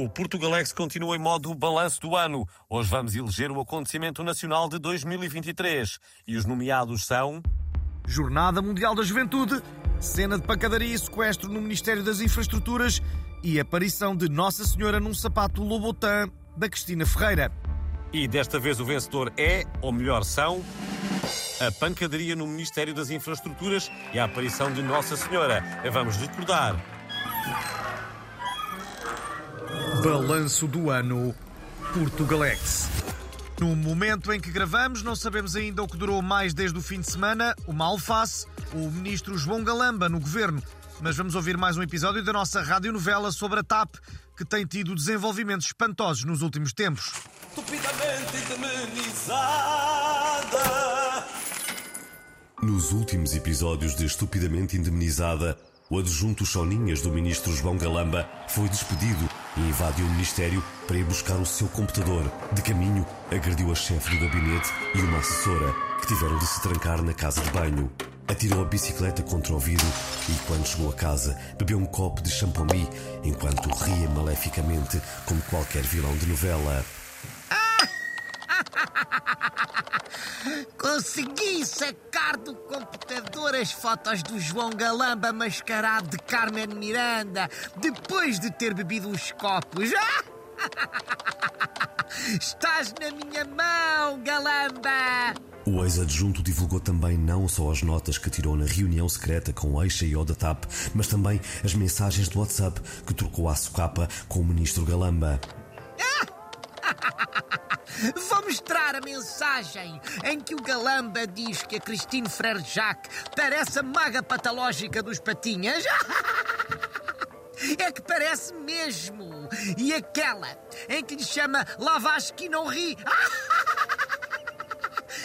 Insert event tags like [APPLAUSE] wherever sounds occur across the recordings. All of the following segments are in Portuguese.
O Portugalex continua em modo balanço do ano. Hoje vamos eleger o acontecimento nacional de 2023. E os nomeados são. Jornada Mundial da Juventude, cena de pancadaria e sequestro no Ministério das Infraestruturas e aparição de Nossa Senhora num sapato Lobotan da Cristina Ferreira. E desta vez o vencedor é, ou melhor, são. A pancadaria no Ministério das Infraestruturas e a aparição de Nossa Senhora. Vamos recordar. Balanço do ano Portugalex. No momento em que gravamos, não sabemos ainda o que durou mais desde o fim de semana, uma alface, o ministro João Galamba no governo. Mas vamos ouvir mais um episódio da nossa radionovela sobre a TAP, que tem tido desenvolvimentos espantosos nos últimos tempos. Estupidamente indemnizada. Nos últimos episódios de Estupidamente Indemnizada, o adjunto Choninhas do ministro João Galamba foi despedido e invadiu o ministério para ir buscar o seu computador. De caminho, agrediu a chefe do gabinete e uma assessora, que tiveram de se trancar na casa de banho. Atirou a bicicleta contra o vidro e, quando chegou a casa, bebeu um copo de champomy enquanto ria maleficamente como qualquer vilão de novela. Consegui sacar do computador as fotos do João Galamba mascarado de Carmen Miranda depois de ter bebido uns copos. [LAUGHS] Estás na minha mão, Galamba! O ex-adjunto divulgou também não só as notas que tirou na reunião secreta com o Eixa e o da TAP, mas também as mensagens do WhatsApp que trocou à socapa com o ministro Galamba. [LAUGHS] Vou mostrar a mensagem em que o Galamba diz que a Christine Frere Jacques parece a maga patológica dos patinhas. [LAUGHS] É que parece mesmo. E aquela em que lhe chama Lavage que não ri. [LAUGHS]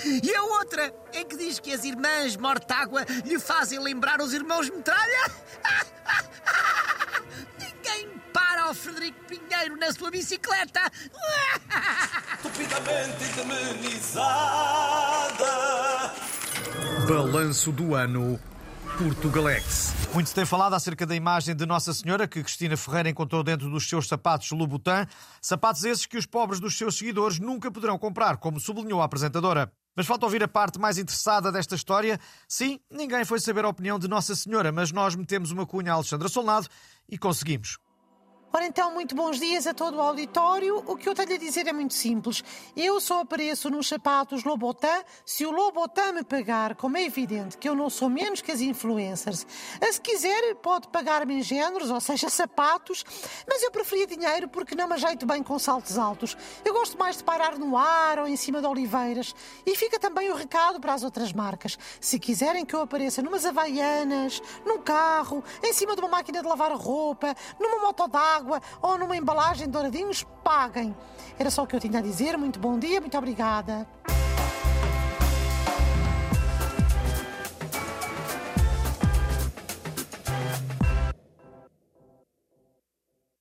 E a outra em que diz que as irmãs Mortágua lhe fazem lembrar os irmãos Metralha. [LAUGHS] Ninguém para ao Frederico Pinheiro na sua bicicleta. Estupidamente indemnizada. Balanço do ano Portugalex. Muito se tem falado acerca da imagem de Nossa Senhora que Cristina Ferreira encontrou dentro dos seus sapatos Louboutin, sapatos esses que os pobres dos seus seguidores nunca poderão comprar, como sublinhou a apresentadora. Mas falta ouvir a parte mais interessada desta história. Sim, ninguém foi saber a opinião de Nossa Senhora, mas nós metemos uma cunha a Alexandra Solnado e conseguimos. Ora então, muito bons dias a todo o auditório. O que eu tenho a dizer é muito simples. Eu só apareço nos sapatos Lobotan se o Lobotan me pagar, como é evidente que eu não sou menos que as influencers. Se quiser, pode pagar-me em géneros, ou seja, sapatos, mas eu preferia dinheiro porque não me ajeito bem com saltos altos. Eu gosto mais de parar no ar ou em cima de oliveiras. E fica também o recado para as outras marcas. Se quiserem que eu apareça numas havaianas, num carro, em cima de uma máquina de lavar roupa, numa moto d'água, água ou numa embalagem douradinhos, paguem. Era só o que eu tinha a dizer. Muito bom dia, muito obrigada.